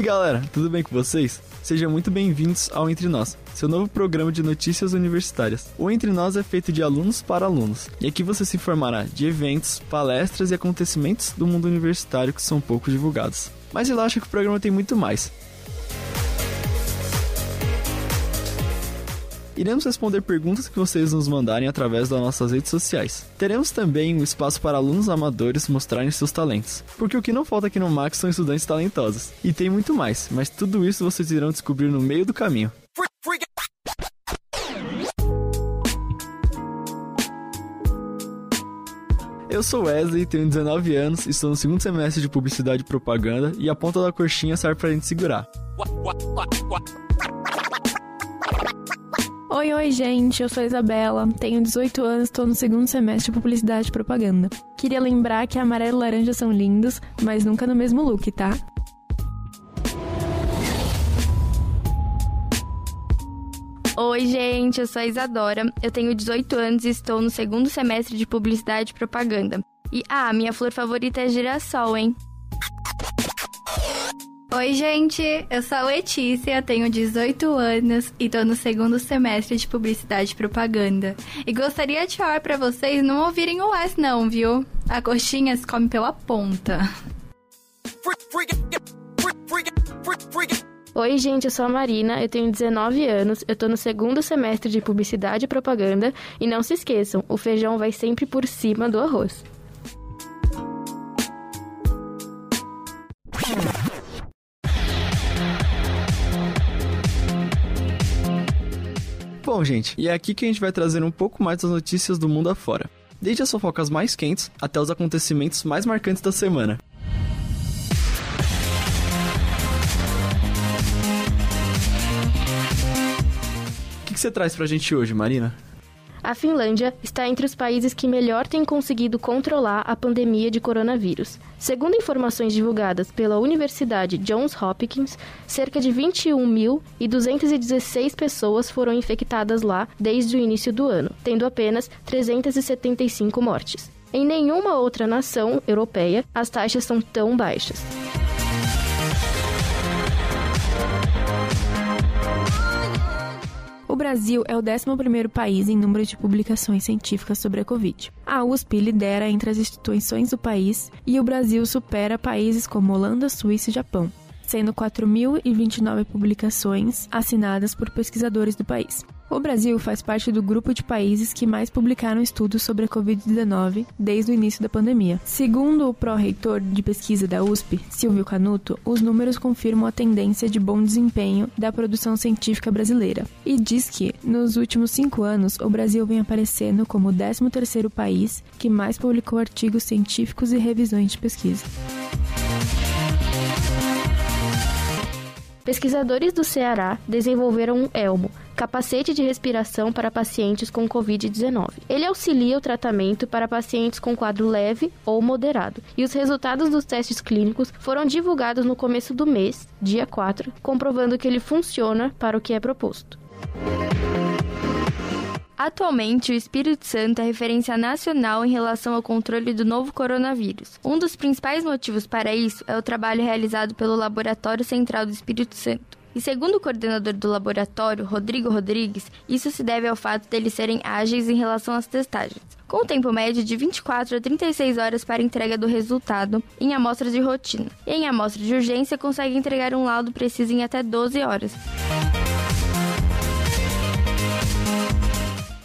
Aí galera, tudo bem com vocês? Sejam muito bem-vindos ao Entre Nós, seu novo programa de notícias universitárias. O Entre Nós é feito de alunos para alunos, e aqui você se informará de eventos, palestras e acontecimentos do mundo universitário que são pouco divulgados. Mas relaxa que o programa tem muito mais. Iremos responder perguntas que vocês nos mandarem através das nossas redes sociais. Teremos também um espaço para alunos amadores mostrarem seus talentos, porque o que não falta aqui no Max são estudantes talentosos. E tem muito mais, mas tudo isso vocês irão descobrir no meio do caminho. Eu sou Wesley, tenho 19 anos, estou no segundo semestre de Publicidade e Propaganda e a ponta da coxinha serve pra gente segurar. Oi, oi, gente. Eu sou a Isabela, tenho 18 anos, estou no segundo semestre de Publicidade e Propaganda. Queria lembrar que amarelo e laranja são lindos, mas nunca no mesmo look, tá? Oi, gente, eu sou a Isadora, eu tenho 18 anos e estou no segundo semestre de Publicidade e Propaganda. E, ah, minha flor favorita é girassol, hein? Oi, gente, eu sou a Letícia, tenho 18 anos e tô no segundo semestre de Publicidade e Propaganda. E gostaria de falar para vocês não ouvirem o S não, viu? A coxinha se come pela ponta. Oi, gente, eu sou a Marina, eu tenho 19 anos, eu tô no segundo semestre de Publicidade e Propaganda e não se esqueçam, o feijão vai sempre por cima do arroz. Bom, gente, e é aqui que a gente vai trazer um pouco mais das notícias do mundo afora. Desde as fofocas mais quentes até os acontecimentos mais marcantes da semana. O que, que você traz pra gente hoje, Marina? A Finlândia está entre os países que melhor têm conseguido controlar a pandemia de coronavírus. Segundo informações divulgadas pela Universidade Johns Hopkins, cerca de 21.216 pessoas foram infectadas lá desde o início do ano, tendo apenas 375 mortes. Em nenhuma outra nação europeia as taxas são tão baixas. O Brasil é o 11º país em número de publicações científicas sobre a Covid. A USP lidera entre as instituições do país e o Brasil supera países como Holanda, Suíça e Japão, sendo 4.029 publicações assinadas por pesquisadores do país. O Brasil faz parte do grupo de países que mais publicaram estudos sobre a Covid-19 desde o início da pandemia. Segundo o pró-reitor de pesquisa da USP, Silvio Canuto, os números confirmam a tendência de bom desempenho da produção científica brasileira e diz que, nos últimos cinco anos, o Brasil vem aparecendo como o 13º país que mais publicou artigos científicos e revisões de pesquisa. Pesquisadores do Ceará desenvolveram um elmo, capacete de respiração para pacientes com Covid-19. Ele auxilia o tratamento para pacientes com quadro leve ou moderado, e os resultados dos testes clínicos foram divulgados no começo do mês, dia 4, comprovando que ele funciona para o que é proposto. Atualmente, o Espírito Santo é referência nacional em relação ao controle do novo coronavírus. Um dos principais motivos para isso é o trabalho realizado pelo Laboratório Central do Espírito Santo. E segundo o coordenador do laboratório, Rodrigo Rodrigues, isso se deve ao fato deles serem ágeis em relação às testagens, com tempo médio de 24 a 36 horas para entrega do resultado em amostras de rotina. E em amostra de urgência, consegue entregar um laudo preciso em até 12 horas.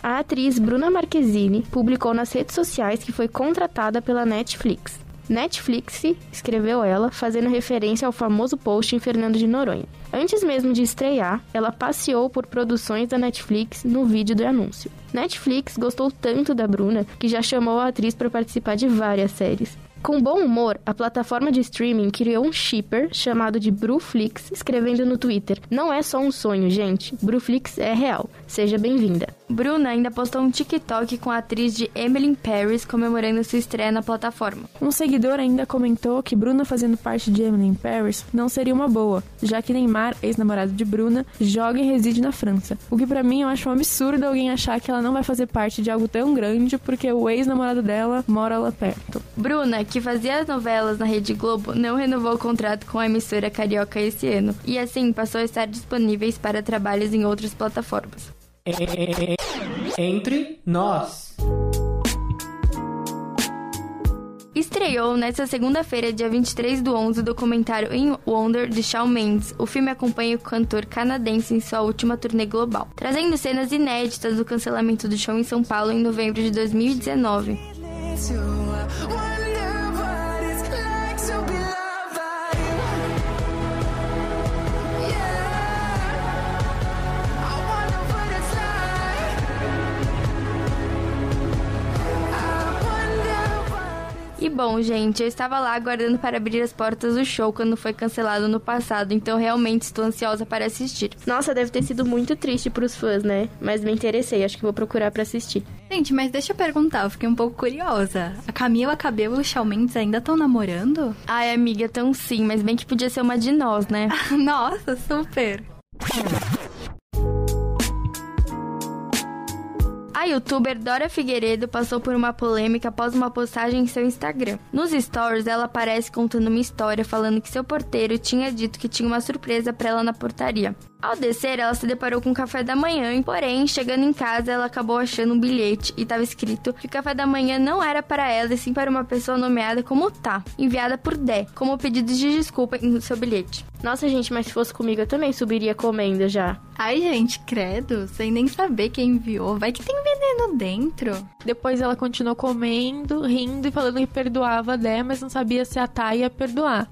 A atriz Bruna Marquezine publicou nas redes sociais que foi contratada pela Netflix. Netflix, escreveu ela, fazendo referência ao famoso post em Fernando de Noronha. Antes mesmo de estrear, ela passeou por produções da Netflix no vídeo do anúncio. Netflix gostou tanto da Bruna que já chamou a atriz para participar de várias séries. Com bom humor, a plataforma de streaming criou um shipper chamado de Bruflix, escrevendo no Twitter: Não é só um sonho, gente. Bruflix é real. Seja bem-vinda. Bruna ainda postou um TikTok com a atriz de Emily Paris comemorando sua estreia na plataforma. Um seguidor ainda comentou que Bruna fazendo parte de Emily Paris não seria uma boa, já que Neymar, ex-namorado de Bruna, joga e reside na França. O que para mim eu acho um absurdo alguém achar que ela não vai fazer parte de algo tão grande porque o ex-namorado dela mora lá perto. Bruna, que fazia novelas na Rede Globo, não renovou o contrato com a emissora carioca esse ano e assim passou a estar disponíveis para trabalhos em outras plataformas. Entre nós. Estreou nesta segunda-feira, dia 23 do 11, o documentário In Wonder de Shawn Mendes. O filme acompanha o cantor canadense em sua última turnê global, trazendo cenas inéditas do cancelamento do show em São Paulo em novembro de 2019. E bom, gente, eu estava lá aguardando para abrir as portas do show quando foi cancelado no passado, então realmente estou ansiosa para assistir. Nossa, deve ter sido muito triste pros fãs, né? Mas me interessei, acho que vou procurar para assistir. Gente, mas deixa eu perguntar, eu fiquei um pouco curiosa. A Camila Cabelo e o Shawn Mendes ainda estão namorando? Ai, amiga, tão sim, mas bem que podia ser uma de nós, né? Nossa, super. A youtuber Dora Figueiredo passou por uma polêmica após uma postagem em seu Instagram. Nos stories, ela aparece contando uma história falando que seu porteiro tinha dito que tinha uma surpresa para ela na portaria. Ao descer, ela se deparou com o café da manhã, porém, chegando em casa, ela acabou achando um bilhete e estava escrito que o café da manhã não era para ela e sim para uma pessoa nomeada como Tá, enviada por Dé, como pedido de desculpa no seu bilhete. Nossa, gente, mas se fosse comigo eu também subiria comendo já. Ai, gente, credo, sem nem saber quem enviou. Vai que tem veneno dentro. Depois ela continuou comendo, rindo e falando que perdoava a Dé, mas não sabia se a Thay ia perdoar.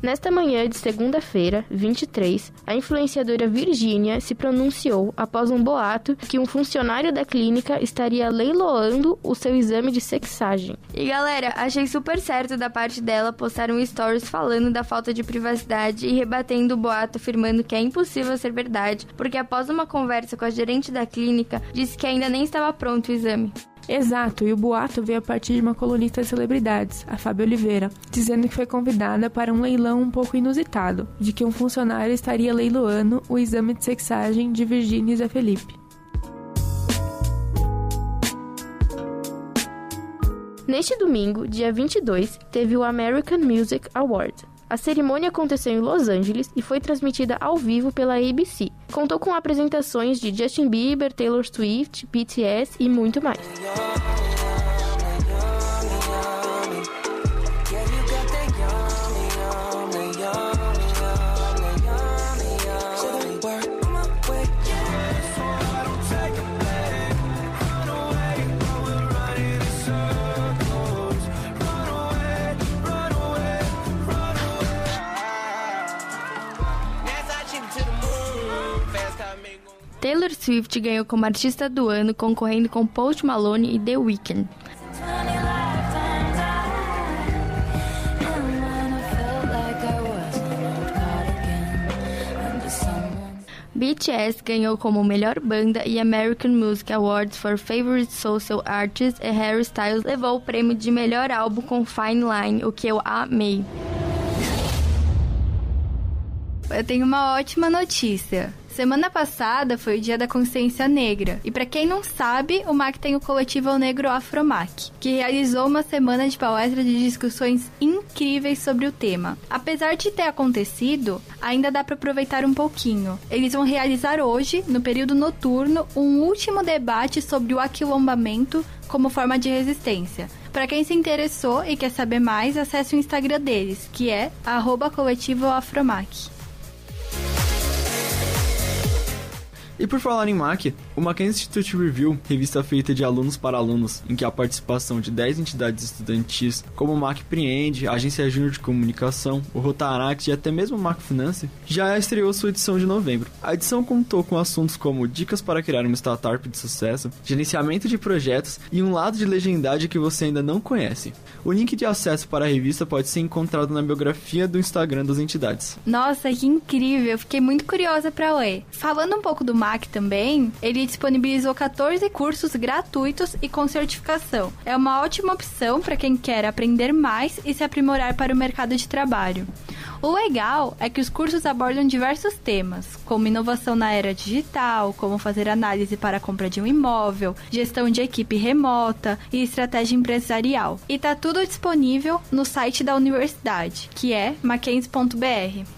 Nesta manhã de segunda-feira, 23, a influenciadora Virgínia se pronunciou após um boato que um funcionário da clínica estaria leiloando o seu exame de sexagem. E galera, achei super certo da parte dela postar um stories falando da falta de privacidade e rebatendo o boato, afirmando que é impossível ser verdade, porque após uma conversa com a gerente da clínica, disse que ainda nem estava pronto o exame. Exato, e o boato veio a partir de uma colunista de celebridades, a Fábio Oliveira, dizendo que foi convidada para um leilão um pouco inusitado, de que um funcionário estaria leiloando o exame de sexagem de Virginia e Zé Felipe. Neste domingo, dia 22, teve o American Music Award. A cerimônia aconteceu em Los Angeles e foi transmitida ao vivo pela ABC. Contou com apresentações de Justin Bieber, Taylor Swift, BTS e muito mais. Taylor Swift ganhou como artista do ano, concorrendo com Post Malone e The Weeknd. BTS ganhou como melhor banda e American Music Awards for Favorite Social Artist e Harry Styles levou o prêmio de melhor álbum com Fine Line, o que eu amei. Eu tenho uma ótima notícia. Semana passada foi o Dia da Consciência Negra. E para quem não sabe, o MAC tem o coletivo Negro Afromac, que realizou uma semana de palestras de discussões incríveis sobre o tema. Apesar de ter acontecido, ainda dá para aproveitar um pouquinho. Eles vão realizar hoje, no período noturno, um último debate sobre o aquilombamento como forma de resistência. Para quem se interessou e quer saber mais, acesse o Instagram deles, que é @coletivoafromac. E por falar em MAC, o Mackenzie Institute Review, revista feita de alunos para alunos, em que há participação de 10 entidades estudantis, como o MAC Preende, a Agência Júnior de Comunicação, o Rotaract e até mesmo o MAC Finance, já estreou sua edição de novembro. A edição contou com assuntos como dicas para criar uma startup de sucesso, gerenciamento de projetos e um lado de legendade que você ainda não conhece. O link de acesso para a revista pode ser encontrado na biografia do Instagram das entidades. Nossa, que incrível! Fiquei muito curiosa para ler. Falando um pouco do Mac também, ele disponibilizou 14 cursos gratuitos e com certificação. É uma ótima opção para quem quer aprender mais e se aprimorar para o mercado de trabalho. O legal é que os cursos abordam diversos temas, como inovação na era digital, como fazer análise para a compra de um imóvel, gestão de equipe remota e estratégia empresarial. E tá tudo disponível no site da universidade, que é mackenzie.br.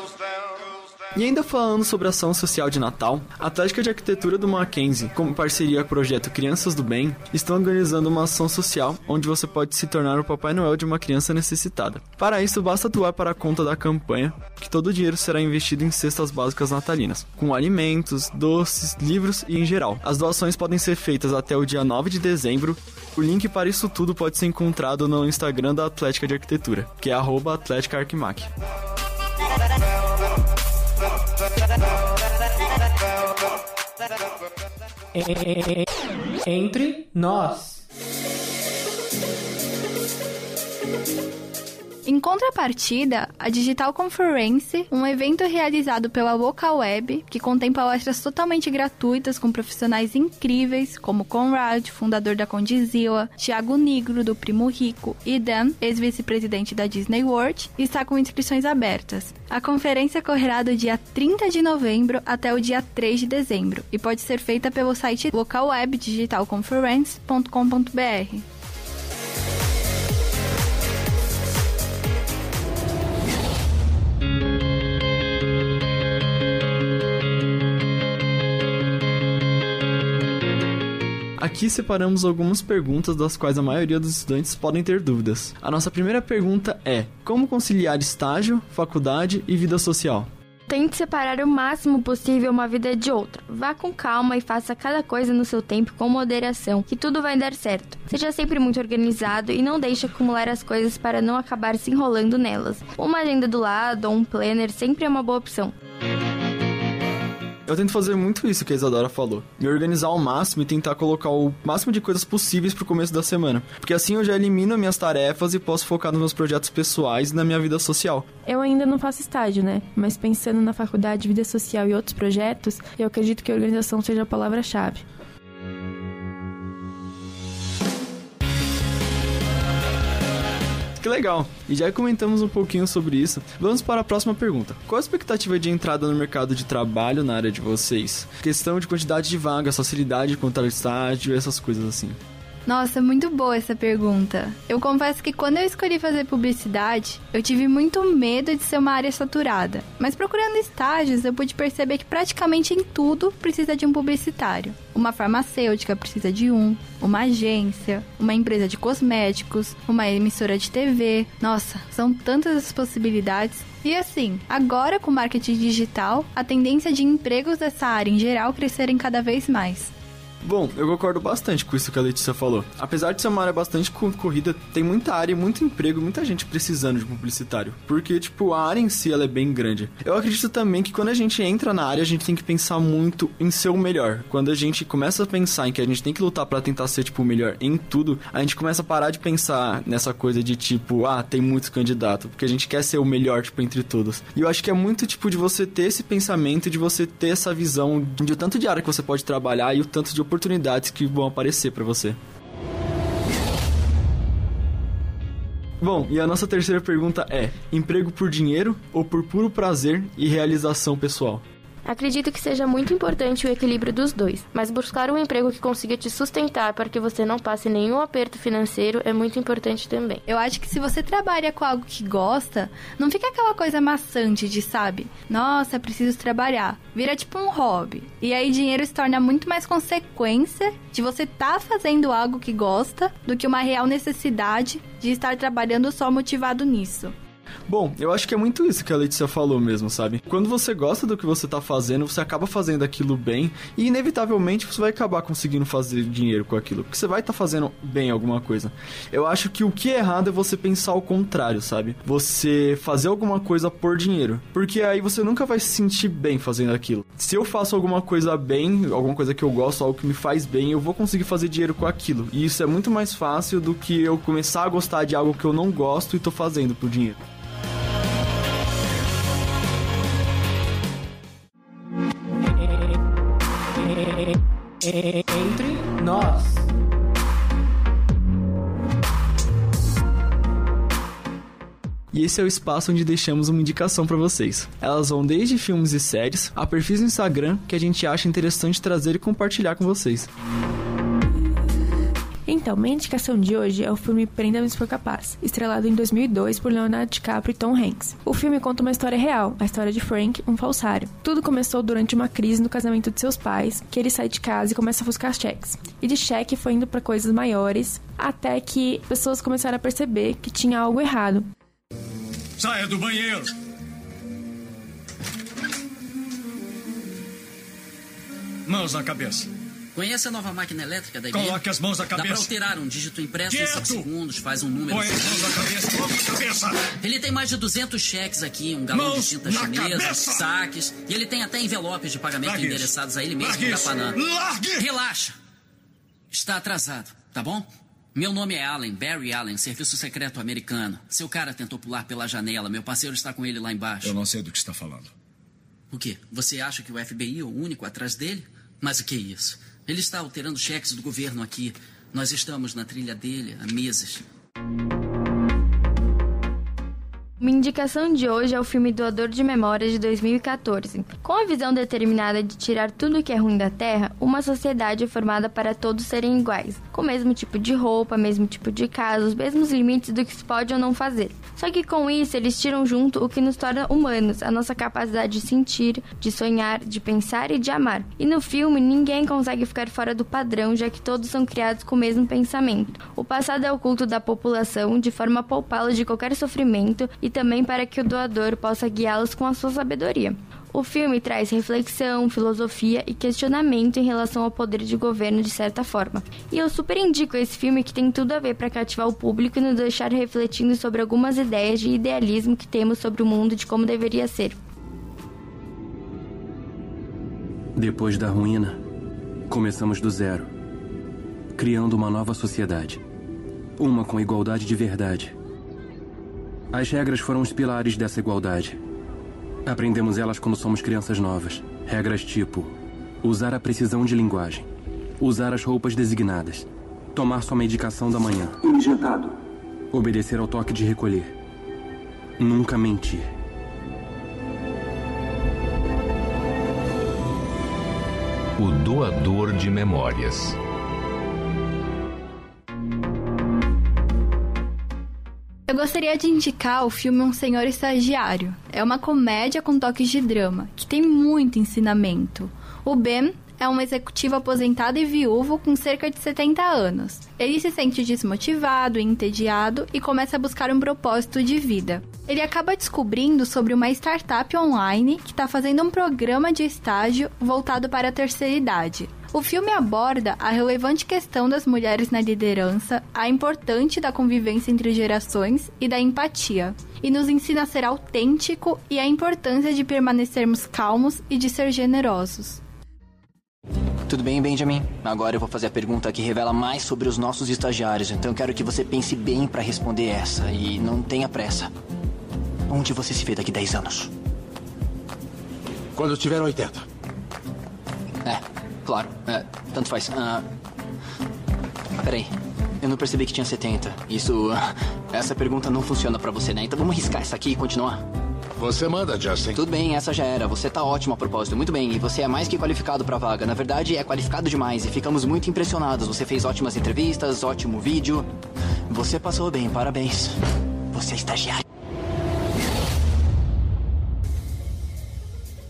E ainda falando sobre ação social de Natal, a Atlética de Arquitetura do Mackenzie, como parceria com o projeto Crianças do Bem, estão organizando uma ação social onde você pode se tornar o Papai Noel de uma criança necessitada. Para isso, basta doar para a conta da campanha, que todo o dinheiro será investido em cestas básicas natalinas, com alimentos, doces, livros e em geral. As doações podem ser feitas até o dia 9 de dezembro. O link para isso tudo pode ser encontrado no Instagram da Atlética de Arquitetura, que é arroba. Entre nós. Em contrapartida, a Digital Conference, um evento realizado pela Local Web, que contém palestras totalmente gratuitas com profissionais incríveis, como Conrad, fundador da Condizila, Thiago Nigro, do Primo Rico, e Dan, ex-vice-presidente da Disney World, está com inscrições abertas. A conferência correrá do dia 30 de novembro até o dia 3 de dezembro e pode ser feita pelo site localwebdigitalconference.com.br. Aqui separamos algumas perguntas das quais a maioria dos estudantes podem ter dúvidas. A nossa primeira pergunta é: como conciliar estágio, faculdade e vida social? Tente separar o máximo possível uma vida de outra. Vá com calma e faça cada coisa no seu tempo com moderação, que tudo vai dar certo. Seja sempre muito organizado e não deixe acumular as coisas para não acabar se enrolando nelas. Uma agenda do lado ou um planner sempre é uma boa opção. Eu tento fazer muito isso que a Isadora falou. Me organizar ao máximo e tentar colocar o máximo de coisas possíveis pro começo da semana. Porque assim eu já elimino minhas tarefas e posso focar nos meus projetos pessoais e na minha vida social. Eu ainda não faço estágio, né? Mas pensando na faculdade, vida social e outros projetos, eu acredito que organização seja a palavra-chave. Que legal! E já comentamos um pouquinho sobre isso. Vamos para a próxima pergunta. Qual a expectativa de entrada no mercado de trabalho na área de vocês? Questão de quantidade de vagas, facilidade de contar estágio, essas coisas assim. Nossa, muito boa essa pergunta. Eu confesso que quando eu escolhi fazer publicidade, eu tive muito medo de ser uma área saturada. Mas procurando estágios, eu pude perceber que praticamente em tudo precisa de um publicitário. Uma farmacêutica precisa de um, uma agência, uma empresa de cosméticos, uma emissora de TV. Nossa, são tantas as possibilidades. E assim, agora com marketing digital, a tendência de empregos dessa área em geral crescerem cada vez mais. Bom, eu concordo bastante com isso que a Letícia falou. Apesar de ser uma área bastante corrida, tem muita área, muito emprego, muita gente precisando de publicitário. Porque, tipo, a área em si ela é bem grande. Eu acredito também que quando a gente entra na área, a gente tem que pensar muito em ser o melhor. Quando a gente começa a pensar em que a gente tem que lutar para tentar ser, tipo, o melhor em tudo, a gente começa a parar de pensar nessa coisa de, tipo, ah, tem muitos candidatos. Porque a gente quer ser o melhor, tipo, entre todos. E eu acho que é muito, tipo, de você ter esse pensamento, de você ter essa visão de o tanto de área que você pode trabalhar e o tanto de oportunidades que vão aparecer para você. Bom, e a nossa terceira pergunta é: emprego por dinheiro ou por puro prazer e realização pessoal? Acredito que seja muito importante o equilíbrio dos dois, mas buscar um emprego que consiga te sustentar para que você não passe nenhum aperto financeiro é muito importante também. Eu acho que se você trabalha com algo que gosta, não fica aquela coisa maçante de, sabe, nossa, preciso trabalhar. Vira tipo um hobby. E aí dinheiro se torna muito mais consequência de você estar tá fazendo algo que gosta do que uma real necessidade de estar trabalhando só motivado nisso. Bom, eu acho que é muito isso que a Letícia falou mesmo, sabe? Quando você gosta do que você tá fazendo, você acaba fazendo aquilo bem e inevitavelmente você vai acabar conseguindo fazer dinheiro com aquilo, porque você vai estar tá fazendo bem alguma coisa. Eu acho que o que é errado é você pensar o contrário, sabe? Você fazer alguma coisa por dinheiro, porque aí você nunca vai se sentir bem fazendo aquilo. Se eu faço alguma coisa bem, alguma coisa que eu gosto, algo que me faz bem, eu vou conseguir fazer dinheiro com aquilo. E isso é muito mais fácil do que eu começar a gostar de algo que eu não gosto e tô fazendo por dinheiro. Entre nós. E esse é o espaço onde deixamos uma indicação para vocês. Elas vão desde filmes e séries a perfis no Instagram que a gente acha interessante trazer e compartilhar com vocês. Então, minha indicação de hoje é o filme Prenda-me se for capaz, estrelado em 2002 por Leonardo DiCaprio e Tom Hanks. O filme conta uma história real, a história de Frank, um falsário. Tudo começou durante uma crise no casamento de seus pais, que ele sai de casa e começa a buscar cheques. E de cheque foi indo para coisas maiores, até que pessoas começaram a perceber que tinha algo errado. Saia do banheiro! Mãos na cabeça. Conhece a nova máquina elétrica da igreja? Coloque as mãos na cabeça. Dá pra alterar um dígito impresso Quieto. em 5 segundos, faz um número. Põe as mãos na cabeça, mãos na cabeça! Ele tem mais de 200 cheques aqui, um galão Mãos de tinta chinesa, cabeça. saques, e ele tem até envelopes de pagamento Largue isso. endereçados a ele mesmo Largue no isso. Largue! Relaxa. Está atrasado, tá bom? Meu nome é Allen, Barry Allen, serviço secreto americano. Seu cara tentou pular pela janela, meu parceiro está com ele lá embaixo. Eu não sei do que está falando. O quê? Você acha que o FBI é o único atrás dele? Mas o que é isso? Ele está alterando cheques do governo aqui. Nós estamos na trilha dele há meses. Minha indicação de hoje é o filme Doador de Memórias de 2014. Com a visão determinada de tirar tudo o que é ruim da Terra, uma sociedade é formada para todos serem iguais, com o mesmo tipo de roupa, mesmo tipo de casa, os mesmos limites do que se pode ou não fazer. Só que com isso eles tiram junto o que nos torna humanos, a nossa capacidade de sentir, de sonhar, de pensar e de amar. E no filme ninguém consegue ficar fora do padrão, já que todos são criados com o mesmo pensamento. O passado é oculto da população de forma a poupá-los de qualquer sofrimento e também para que o doador possa guiá-los com a sua sabedoria. O filme traz reflexão, filosofia e questionamento em relação ao poder de governo de certa forma. E eu super indico esse filme que tem tudo a ver para cativar o público e nos deixar refletindo sobre algumas ideias de idealismo que temos sobre o mundo de como deveria ser. Depois da ruína, começamos do zero, criando uma nova sociedade. Uma com igualdade de verdade. As regras foram os pilares dessa igualdade. Aprendemos elas quando somos crianças novas. Regras tipo: usar a precisão de linguagem, usar as roupas designadas, tomar sua medicação da manhã, Injetado. obedecer ao toque de recolher, nunca mentir. O doador de memórias. Eu gostaria de indicar o filme Um Senhor Estagiário. É uma comédia com toques de drama, que tem muito ensinamento. O Ben é um executivo aposentado e viúvo com cerca de 70 anos. Ele se sente desmotivado e entediado e começa a buscar um propósito de vida. Ele acaba descobrindo sobre uma startup online que está fazendo um programa de estágio voltado para a terceira idade. O filme aborda a relevante questão das mulheres na liderança, a importante da convivência entre gerações e da empatia, e nos ensina a ser autêntico e a importância de permanecermos calmos e de ser generosos. Tudo bem, Benjamin? Agora eu vou fazer a pergunta que revela mais sobre os nossos estagiários, então eu quero que você pense bem para responder essa e não tenha pressa. Onde você se vê daqui 10 anos? Quando tiver 80. Claro. É, tanto faz. Ah, peraí. Eu não percebi que tinha 70. Isso. ah, Essa pergunta não funciona pra você, né? Então vamos riscar essa aqui e continuar. Você manda, Justin. Tudo bem, essa já era. Você tá ótimo a propósito. Muito bem. E você é mais que qualificado pra vaga. Na verdade, é qualificado demais. E ficamos muito impressionados. Você fez ótimas entrevistas, ótimo vídeo. Você passou bem. Parabéns. Você é estagiário.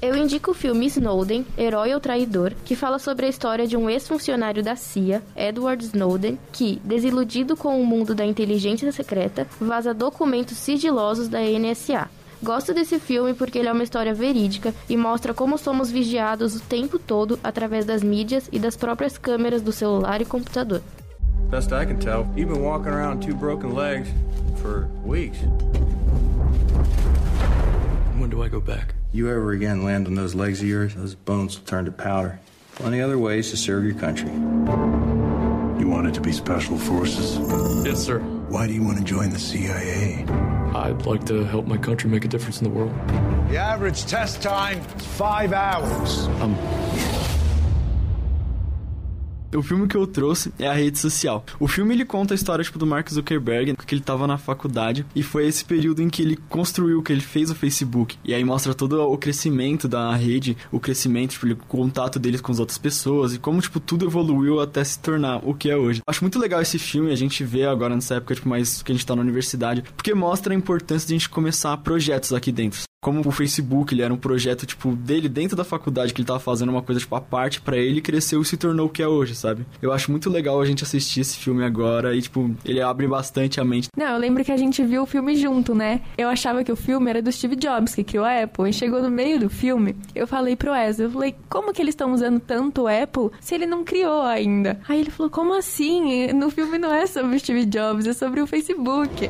Eu indico o filme Snowden, Herói ou Traidor, que fala sobre a história de um ex-funcionário da CIA, Edward Snowden, que, desiludido com o mundo da inteligência secreta, vaza documentos sigilosos da NSA. Gosto desse filme porque ele é uma história verídica e mostra como somos vigiados o tempo todo através das mídias e das próprias câmeras do celular e computador. Best I can tell, you've been walking around two broken legs for weeks. When do I go back? You ever again land on those legs of yours, those bones will turn to powder. Plenty other ways to serve your country. You wanted to be special forces? Yes, sir. Why do you want to join the CIA? I'd like to help my country make a difference in the world. The average test time is five hours. Um, O filme que eu trouxe é a rede social. O filme ele conta a história tipo do Mark Zuckerberg, que ele tava na faculdade e foi esse período em que ele construiu, que ele fez o Facebook. E aí mostra todo o crescimento da rede, o crescimento, tipo, o contato deles com as outras pessoas e como tipo tudo evoluiu até se tornar o que é hoje. Acho muito legal esse filme, a gente vê agora nessa época tipo mais que a gente tá na universidade, porque mostra a importância de a gente começar projetos aqui dentro como o Facebook, ele era um projeto, tipo, dele dentro da faculdade, que ele tava fazendo uma coisa, tipo, à parte para ele, cresceu e se tornou o que é hoje, sabe? Eu acho muito legal a gente assistir esse filme agora e, tipo, ele abre bastante a mente. Não, eu lembro que a gente viu o filme junto, né? Eu achava que o filme era do Steve Jobs, que criou a Apple, e chegou no meio do filme, eu falei pro Wesley, eu falei, como que eles estão usando tanto o Apple se ele não criou ainda? Aí ele falou, como assim? No filme não é sobre o Steve Jobs, é sobre o Facebook.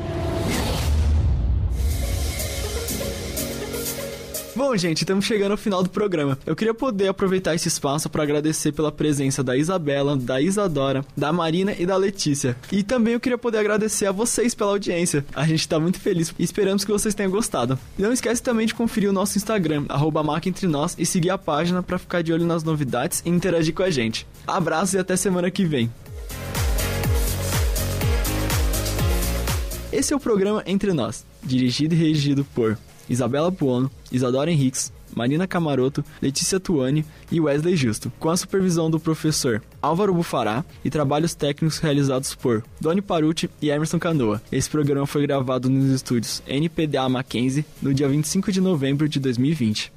Bom, gente, estamos chegando ao final do programa. Eu queria poder aproveitar esse espaço para agradecer pela presença da Isabela, da Isadora, da Marina e da Letícia. E também eu queria poder agradecer a vocês pela audiência. A gente tá muito feliz e esperamos que vocês tenham gostado. Não esquece também de conferir o nosso Instagram, arroba Nós, e seguir a página para ficar de olho nas novidades e interagir com a gente. Abraço e até semana que vem. Esse é o programa Entre Nós, dirigido e redigido por Isabela Buono, Isadora Henriques, Marina Camaroto, Letícia Tuani e Wesley Justo, com a supervisão do professor Álvaro Bufará e trabalhos técnicos realizados por Doni Paruti e Emerson Canoa. Esse programa foi gravado nos estúdios NPDA Mackenzie no dia 25 de novembro de 2020.